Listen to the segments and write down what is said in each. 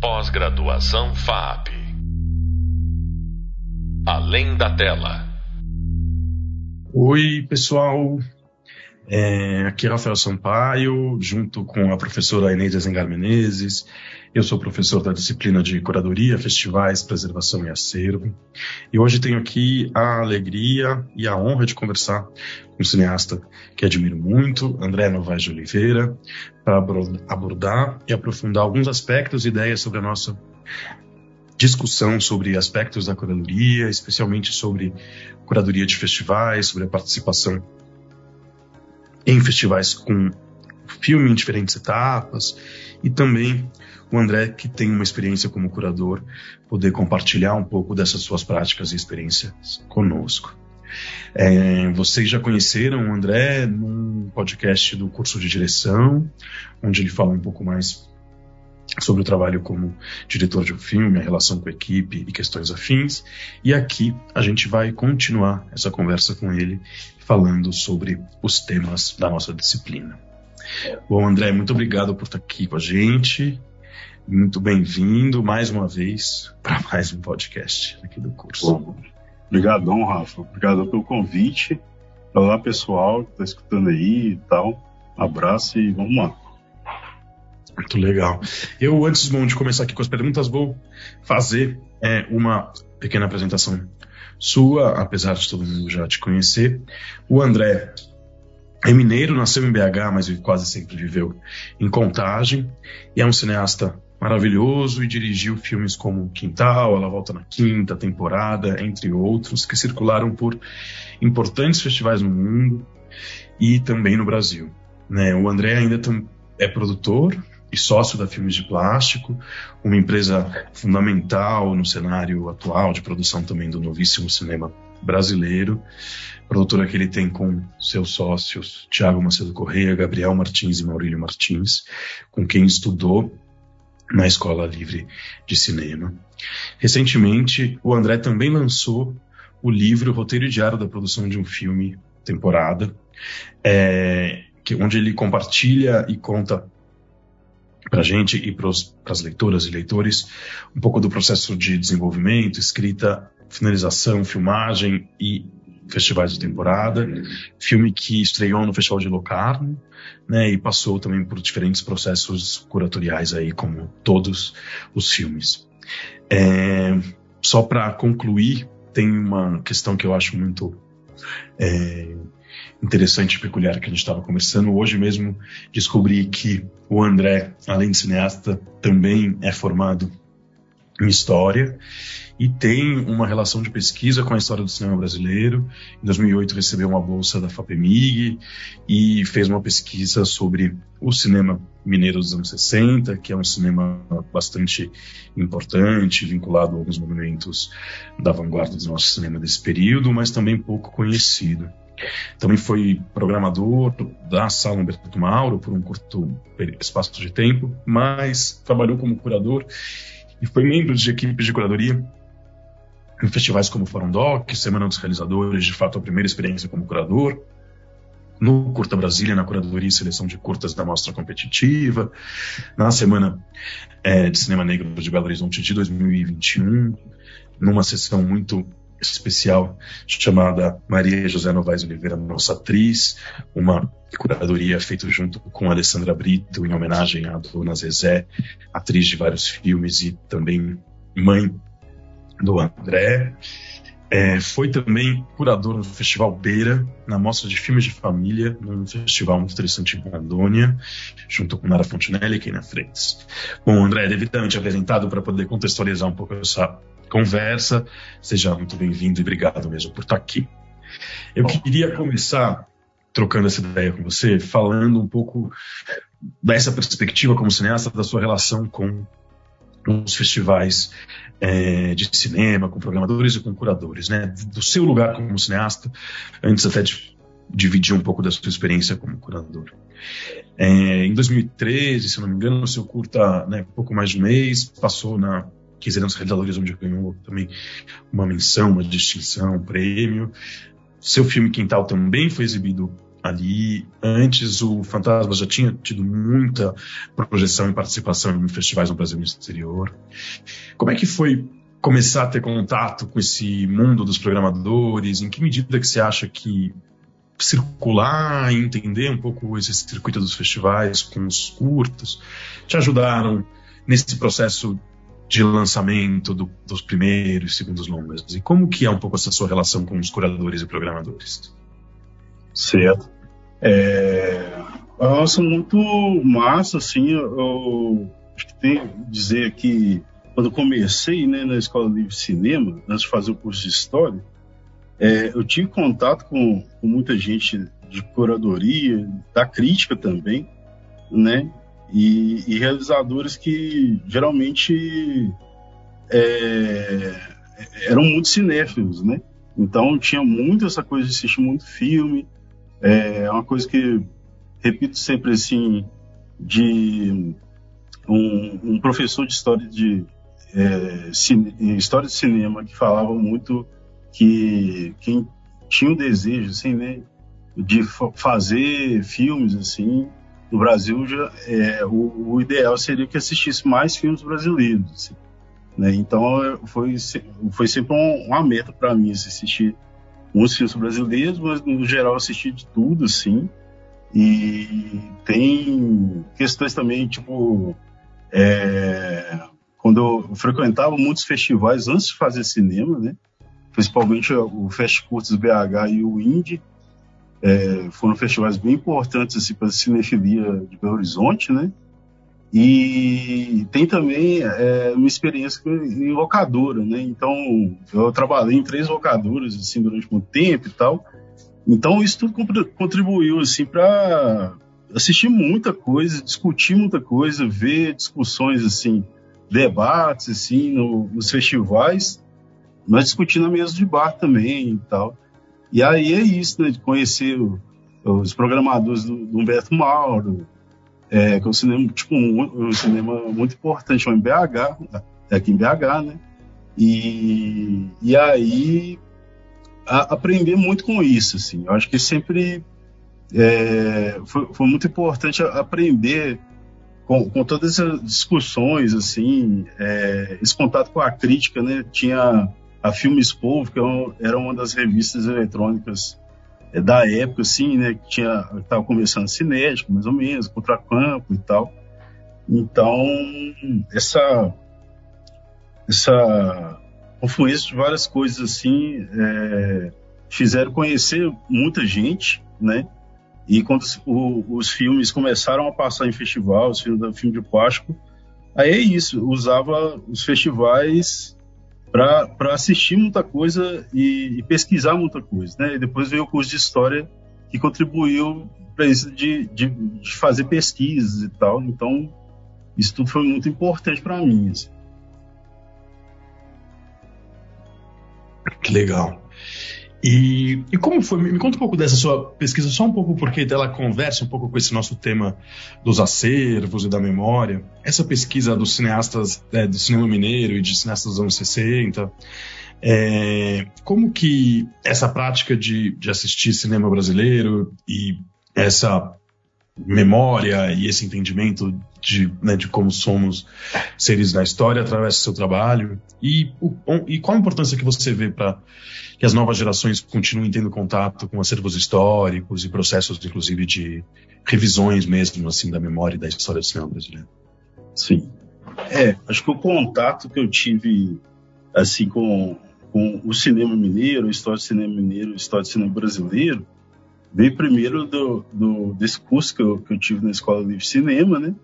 Pós-graduação FAP. Além da tela. Oi, pessoal. É, aqui é Rafael Sampaio, junto com a professora Eneide Zengar Menezes. Eu sou professor da disciplina de Curadoria, Festivais, Preservação e Acervo. E hoje tenho aqui a alegria e a honra de conversar com um cineasta que admiro muito, André Novaes de Oliveira, para abordar e aprofundar alguns aspectos e ideias sobre a nossa discussão sobre aspectos da curadoria, especialmente sobre curadoria de festivais, sobre a participação em festivais com filme em diferentes etapas e também o André que tem uma experiência como curador poder compartilhar um pouco dessas suas práticas e experiências conosco. É, vocês já conheceram o André num podcast do curso de direção, onde ele fala um pouco mais sobre o trabalho como diretor de um filme, a relação com a equipe e questões afins. E aqui a gente vai continuar essa conversa com ele, falando sobre os temas da nossa disciplina. Bom, André, muito obrigado por estar aqui com a gente. Muito bem-vindo mais uma vez para mais um podcast aqui do curso. Bom, obrigadão, Rafa. Obrigado pelo convite. Olá, pessoal que está escutando aí e tal. Um abraço e vamos lá. Muito legal. Eu, antes bom, de começar aqui com as perguntas, vou fazer é, uma pequena apresentação sua, apesar de todo mundo já te conhecer. O André é mineiro, nasceu em BH, mas quase sempre viveu em Contagem, e é um cineasta maravilhoso e dirigiu filmes como Quintal, Ela Volta na Quinta Temporada, entre outros, que circularam por importantes festivais no mundo e também no Brasil. Né? O André ainda é produtor, e sócio da Filmes de Plástico, uma empresa fundamental no cenário atual de produção também do novíssimo cinema brasileiro. Produtora que ele tem com seus sócios Tiago Macedo Correia, Gabriel Martins e Maurílio Martins, com quem estudou na Escola Livre de Cinema. Recentemente, o André também lançou o livro Roteiro Diário da Produção de um Filme Temporada, é, que, onde ele compartilha e conta para a gente e para as leitoras e leitores um pouco do processo de desenvolvimento, escrita, finalização, filmagem e festivais de temporada. Filme que estreou no Festival de Locarno, né, e passou também por diferentes processos curatoriais aí, como todos os filmes. É, só para concluir, tem uma questão que eu acho muito é, interessante e peculiar que a gente estava conversando. Hoje mesmo descobri que o André, além de cineasta, também é formado em História e tem uma relação de pesquisa com a história do cinema brasileiro. Em 2008 recebeu uma bolsa da FAPEMIG e fez uma pesquisa sobre o cinema mineiro dos anos 60, que é um cinema bastante importante, vinculado a alguns movimentos da vanguarda do nosso cinema desse período, mas também pouco conhecido. Também foi programador da Sala Humberto Mauro por um curto espaço de tempo, mas trabalhou como curador e foi membro de equipes de curadoria em festivais como Fórum Doc, Semana dos Realizadores, de fato a primeira experiência como curador, no Curta Brasília, na curadoria e seleção de curtas da Mostra Competitiva, na Semana é, de Cinema Negro de Belo Horizonte de 2021, numa sessão muito especial chamada Maria José Novaes Oliveira, nossa atriz, uma curadoria feita junto com Alessandra Brito em homenagem à Dona Zezé, atriz de vários filmes e também mãe do André. É, foi também curador no Festival Beira, na Mostra de Filmes de Família, num festival muito interessante em Rondônia, junto com Nara Fontinelli e Keina Freitas. Bom, André, devidamente apresentado para poder contextualizar um pouco essa conversa. Seja muito bem-vindo e obrigado mesmo por estar aqui. Eu queria começar trocando essa ideia com você, falando um pouco dessa perspectiva como cineasta, da sua relação com os festivais é, de cinema, com programadores e com curadores, né? Do seu lugar como cineasta, antes até de dividir um pouco da sua experiência como curador. É, em 2013, se não me engano, o seu curta, né, pouco mais de um mês, passou na Quinzenas Realizadores, onde ganhou também uma menção, uma distinção, um prêmio. Seu filme Quintal também foi exibido ali. Antes, o Fantasma já tinha tido muita projeção e participação em festivais no Brasil e no exterior. Como é que foi começar a ter contato com esse mundo dos programadores? Em que medida que você acha que circular entender um pouco esse circuito dos festivais com os curtos te ajudaram nesse processo de lançamento do, dos primeiros e segundos longas? E como que é um pouco essa sua relação com os curadores e programadores? Certo. É, nossa, muito massa, assim, eu, acho que tem que dizer que quando comecei né, na Escola Livre de Cinema, antes de fazer o curso de História, é, eu tive contato com, com, muita gente de curadoria, da crítica também, né? E, e realizadores que geralmente é, eram muito cinéfilos, né? Então tinha muito essa coisa de assistir muito filme, é uma coisa que repito sempre assim de um, um professor de história de é, cine, história de cinema que falava muito que quem tinha o desejo assim, né, de fazer filmes assim no Brasil já é, o, o, ideal seria que assistisse mais filmes brasileiros assim, né? então foi foi sempre uma meta para mim assistir uns filmes brasileiros, mas no geral assisti de tudo, assim. E tem questões também, tipo, é, quando eu frequentava muitos festivais antes de fazer cinema, né? Principalmente o Fest BH e o Indie, é, foram festivais bem importantes assim, para a cinefilia de Belo Horizonte, né? E tem também é, uma experiência em locadora, né? Então, eu trabalhei em três locadoras assim durante muito tempo e tal. Então, isso tudo contribuiu assim para assistir muita coisa, discutir muita coisa, ver discussões assim, debates assim no, nos festivais, mas discutir na mesa de bar também e tal. E aí é isso, né? De conhecer os programadores do, do Humberto Mauro, é, que é um cinema, tipo, um, um cinema muito importante, em BH, é aqui em BH, né? E, e aí a, aprender muito com isso, assim. Eu acho que sempre é, foi, foi, muito importante aprender com, com, todas essas discussões, assim, é, esse contato com a crítica, né? Tinha a Filmes Povo, que é era uma das revistas eletrônicas é, da época, assim, né? Que tinha, estava começando cinético, mais ou menos, contracampo e tal. Então, essa, essa confluência de várias coisas, assim, é, fizeram conhecer muita gente, né? E quando o, os filmes começaram a passar em festival, os filmes da filme de plástico, aí é isso, usava os festivais para assistir muita coisa e, e, pesquisar muita coisa, né? E depois veio o curso de história que contribuiu para isso de, de, de, fazer pesquisas e tal. Então isso tudo foi muito importante para mim. Assim. Que legal. E, e, como foi? Me conta um pouco dessa sua pesquisa, só um pouco porque ela conversa um pouco com esse nosso tema dos acervos e da memória. Essa pesquisa dos cineastas é, do cinema mineiro e de cineastas dos anos 60, é, como que essa prática de, de assistir cinema brasileiro e essa memória e esse entendimento de, né, de como somos seres da história através do seu trabalho e, o, e qual a importância que você vê para que as novas gerações continuem tendo contato com acervos históricos e processos, inclusive, de revisões mesmo, assim, da memória e da história do cinema brasileiro. Sim. É, acho que o contato que eu tive, assim, com, com o cinema mineiro, a história do cinema mineiro, a história do cinema brasileiro, veio primeiro do, do, desse curso que eu, que eu tive na Escola de Cinema, né?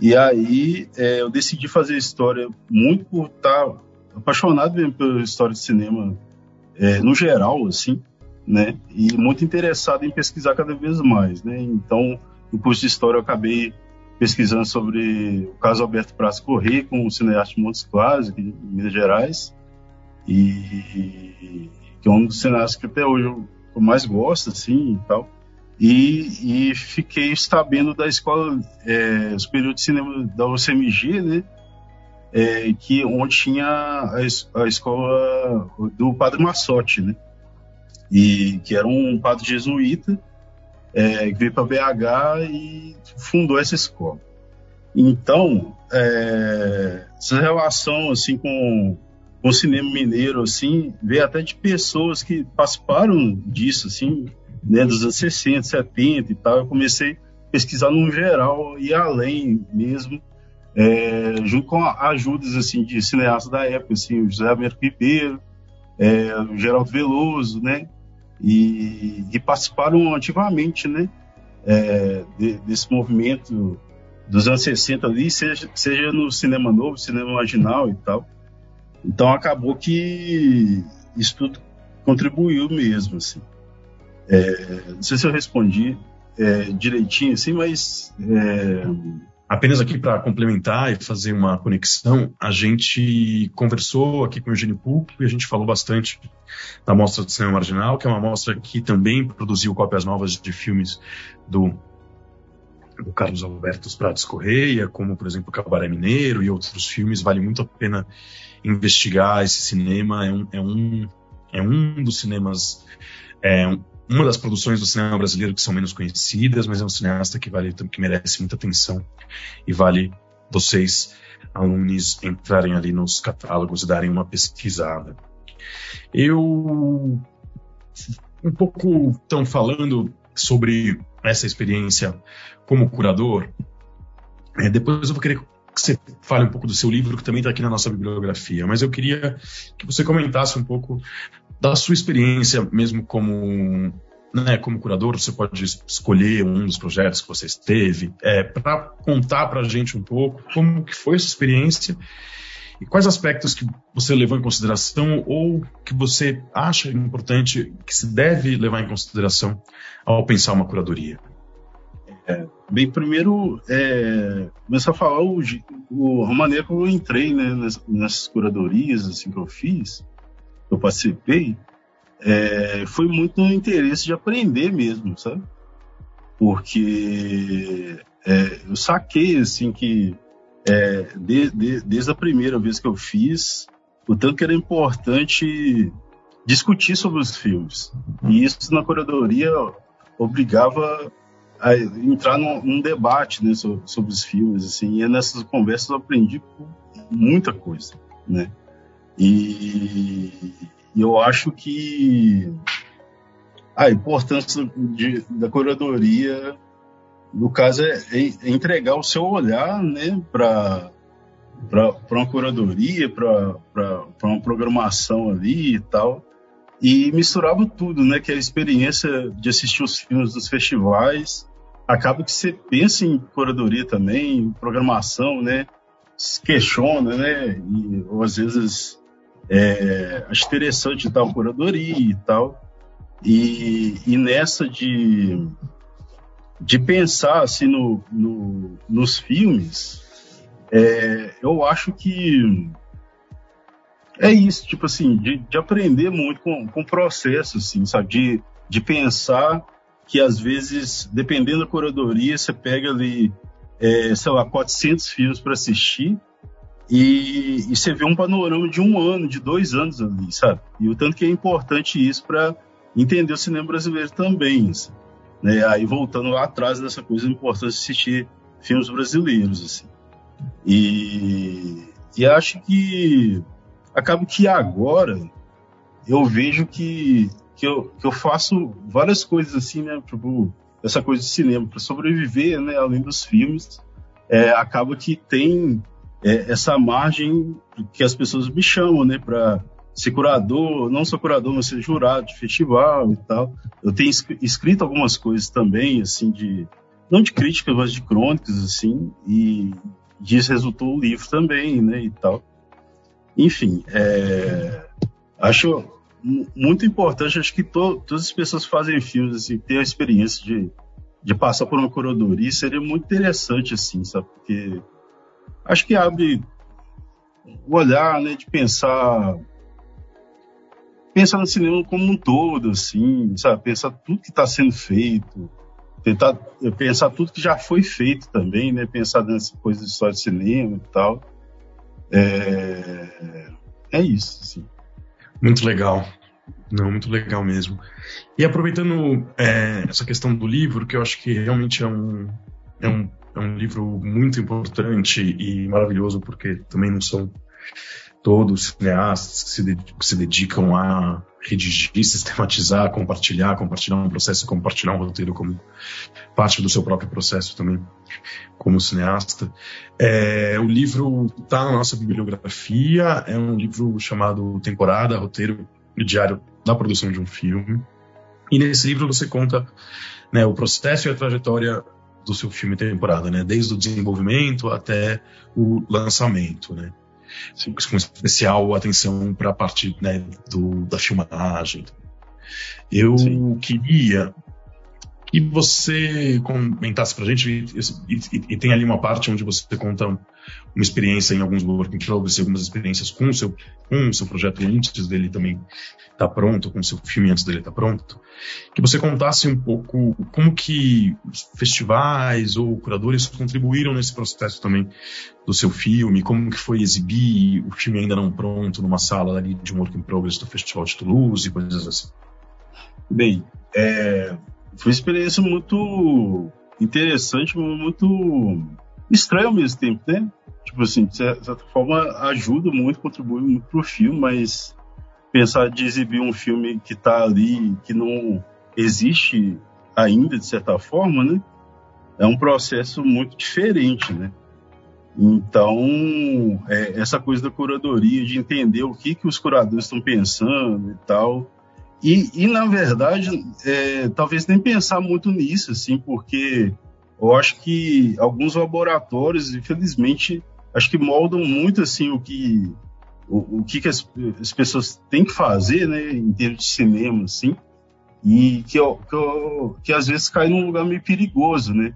E aí é, eu decidi fazer história muito por estar apaixonado mesmo pela história de cinema é, no geral, assim, né? E muito interessado em pesquisar cada vez mais, né? Então, no curso de História eu acabei pesquisando sobre o caso Alberto Praça Corrêa com o cineasta de Montes Claros, aqui em Minas Gerais, e que é um dos cineastas que até hoje eu, eu mais gosto, assim, e tal. E, e fiquei sabendo da Escola é, Superior de Cinema da UCMG, né? é, que onde tinha a, a, escola do Padre Massotti, né? E que era um padre jesuíta é, veio para BH e fundou essa escola. Então, é, essa relação assim com o cinema mineiro assim veio até de pessoas que participaram disso assim, né, dos anos 60, 70 e tal. Eu comecei a pesquisar no geral e além mesmo, é, junto com ajudas assim de cineastas da época, assim, o José Américo Ribeiro, é, o Geraldo Veloso, né, e, e participaram ativamente, né, é, de, desse movimento dos anos 60 ali, seja, seja no cinema novo, cinema marginal e tal. Então acabou que isso tudo contribuiu mesmo, assim. É, não sei se eu respondi é, direitinho, assim, mas é, Apenas aqui para complementar e fazer uma conexão, a gente conversou aqui com o Eugênio Público e a gente falou bastante da Mostra do Cinema Marginal, que é uma mostra que também produziu cópias novas de filmes do, do Carlos Alberto Prates Correia, como, por exemplo, Cabaré Mineiro e outros filmes. Vale muito a pena investigar esse cinema. É um, é um, é um dos cinemas é, uma das produções do cinema brasileiro que são menos conhecidas, mas é um cineasta que vale que merece muita atenção e vale vocês alunos entrarem ali nos catálogos e darem uma pesquisada. Eu um pouco estão falando sobre essa experiência como curador. É, depois eu vou querer que você fale um pouco do seu livro, que também está aqui na nossa bibliografia, mas eu queria que você comentasse um pouco da sua experiência mesmo como né, como curador, você pode escolher um dos projetos que você esteve, é, para contar para a gente um pouco como que foi essa experiência e quais aspectos que você levou em consideração ou que você acha importante que se deve levar em consideração ao pensar uma curadoria. É, bem, primeiro, é, começar a falar o, o, a maneira como eu entrei né, nessas curadorias assim, que eu fiz, eu participei, é, foi muito no interesse de aprender mesmo, sabe? Porque é, eu saquei, assim, que é, de, de, desde a primeira vez que eu fiz, o tanto que era importante discutir sobre os filmes. E isso na curadoria obrigava a entrar num, num debate né, sobre, sobre, os filmes, assim, e nessas conversas eu aprendi muita coisa, né? E, e eu acho que a importância de, da curadoria, no caso, é, é, entregar o seu olhar né, para uma curadoria, para uma programação ali e tal. E misturava tudo, né? Que é a experiência de assistir os filmes dos festivais. Acaba que você pensa em curadoria também, em programação, né? Se questiona, né? E, ou às vezes é, acho interessante tal curadoria e tal. E, e nessa de, de pensar assim, no, no nos filmes, é, eu acho que é isso, tipo assim, de, de aprender muito com, com o processo, assim, sabe? De, de pensar que às vezes, dependendo da curadoria, você pega ali, é, sei lá, 400 filmes para assistir e, e, você vê um panorama de um ano, de dois anos ali, sabe? E o tanto que é importante isso para entender o cinema brasileiro também. Assim, né? Aí voltando lá atrás dessa coisa, é importante assistir filmes brasileiros. Assim. E, e acho que acaba que agora eu vejo que, que, eu, que eu faço várias coisas assim, né? Tipo, essa coisa de cinema para sobreviver, né? Além dos filmes, é, acaba que tem é, essa margem que as pessoas me chamam, né, para ser curador, não sou curador, mas ser jurado de festival e tal. Eu tenho escrito algumas coisas também, assim, de não de críticas, mas de crônicas, assim, e disso resultou o livro também, né, e tal. Enfim, é, acho muito importante, acho que to, todas as pessoas que fazem filmes, assim, ter a experiência de, de passar por uma curadoria, seria muito interessante, assim, sabe, porque acho que abre o olhar, né, de pensar pensar no cinema como um todo, assim, sabe, pensar tudo que está sendo feito, tentar pensar tudo que já foi feito também, né, pensar nessa coisa de história de cinema e tal. É, é isso, assim. Muito legal. Não, muito legal mesmo. E aproveitando é, essa questão do livro, que eu acho que realmente é um, é um, é um livro muito importante e maravilhoso, porque também não são todos cineastas que se, que se dedicam a redigir, sistematizar, compartilhar, compartilhar um processo, compartilhar um roteiro como parte do seu próprio processo também como cineasta. É, o livro está na nossa bibliografia, é um livro chamado Temporada, Roteiro e Diário da Produção de um Filme. E nesse livro você conta né, o processo e a trajetória do seu filme Temporada, né, desde o desenvolvimento até o lançamento, né com especial atenção para a parte né, do, da filmagem. Eu Sim. queria que você comentasse para a gente, e, e, e, tem ali uma parte onde você conta uma experiência em alguns working progress, algumas experiências com o seu, com o seu projeto antes dele também estar tá pronto, com o seu filme antes dele estar tá pronto, que você contasse um pouco como que festivais ou curadores contribuíram nesse processo também do seu filme, como que foi exibir o filme ainda não pronto numa sala ali de um working progress do Festival de Toulouse e coisas assim. Bem, é, foi uma experiência muito interessante, muito estranha ao mesmo tempo, né? Tipo assim, de certa forma ajuda muito, contribui muito pro filme, mas pensar de exibir um filme que tá ali, que não existe ainda, de certa forma, né? É um processo muito diferente, né? Então, é, essa coisa da curadoria, de entender o que, que os curadores estão pensando e tal, e, e na verdade, é, talvez nem pensar muito nisso, assim, porque eu acho que alguns laboratórios, infelizmente, acho que moldam muito assim o que o, o que, que as, as, pessoas têm que fazer, né, em termos de cinema, assim, e que, que, que às vezes cai num lugar meio perigoso, né?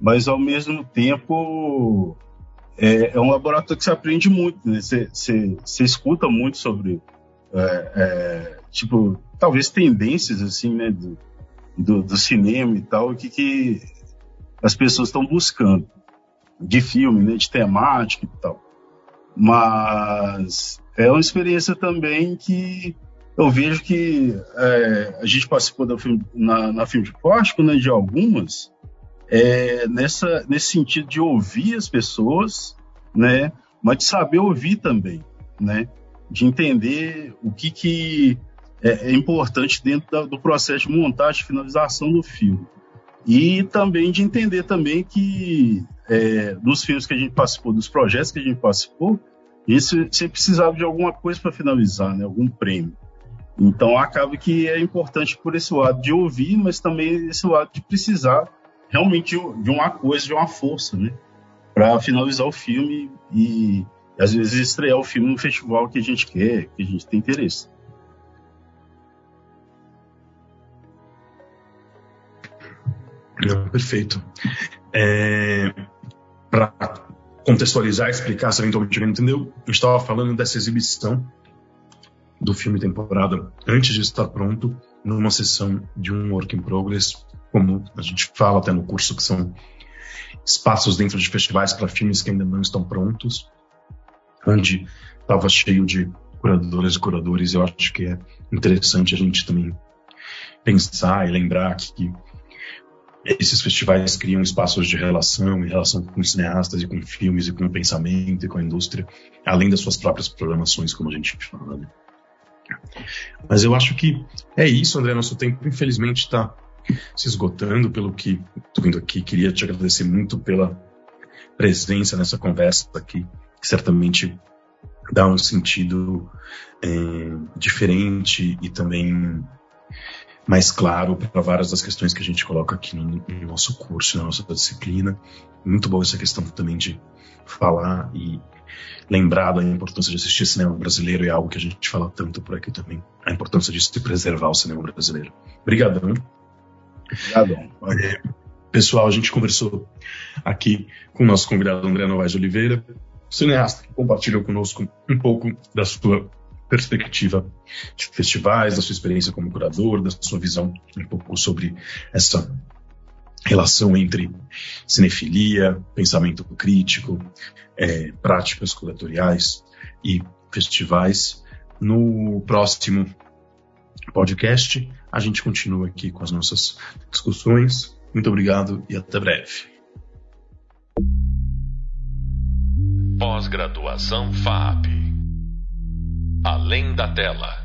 Mas ao mesmo tempo é, é um laboratório que você aprende muito, né? Você, você, você escuta muito sobre é, é, tipo talvez tendências assim, né, do, do, do cinema e tal, o que, que as pessoas estão buscando de filme, né, de temática e tal. Mas é uma experiência também que eu vejo que é, a gente participou da filme, na, na filme de plástico, né, de algumas, é, nessa, nesse sentido de ouvir as pessoas, né, mas de saber ouvir também, né, de entender o que que é, é importante dentro da, do processo de montagem e finalização do filme. E também de entender também que é, nos filmes que a gente participou, dos projetos que a gente participou, isso sempre precisava de alguma coisa para finalizar, né? algum prêmio. Então acaba que é importante por esse lado de ouvir, mas também esse lado de precisar realmente de uma coisa, de uma força, né? Para finalizar o filme e às vezes estrear o filme no festival que a gente quer, que a gente tem interesse. Perfeito. É, Para contextualizar, explicar, se eventualmente alguém entendeu, gente estava falando dessa exibição do filme temporada antes de estar pronto, numa sessão de um work in progress, como a gente fala até no curso, que são espaços dentro de festivais para filmes que ainda não estão prontos, onde estava cheio de curadoras e curadores. Eu acho que é interessante a gente também pensar e lembrar que esses festivais criam espaços de relação, em relação com cineastas e com filmes e com o pensamento e com a indústria, além das suas próprias programações, como a gente fala. Né? Mas eu acho que é isso, André. Nosso tempo, infelizmente, está se esgotando pelo que estou vindo aqui. Queria te agradecer muito pela presença nessa conversa aqui, que certamente dá um sentido é, diferente e também mais claro para várias das questões que a gente coloca aqui no, no, nosso curso, na nossa disciplina. Muito boa essa questão também de falar e lembrar da importância de assistir cinema brasileiro, é algo que a gente fala tanto por aqui também. A importância de se preservar o cinema brasileiro. Obrigadão. Obrigadão. É, pessoal, a gente conversou aqui com o nosso convidado André Novaes de Oliveira, cineasta que compartilhou conosco um pouco da sua perspectiva de festivais, da sua experiência como curador, da sua visão um pouco sobre essa relação entre cinefilia, pensamento crítico, é, práticas curatoriais e festivais. No próximo podcast. A gente continua aqui com as nossas discussões. Muito obrigado e até breve. Pós-graduação FAP. Além da tela.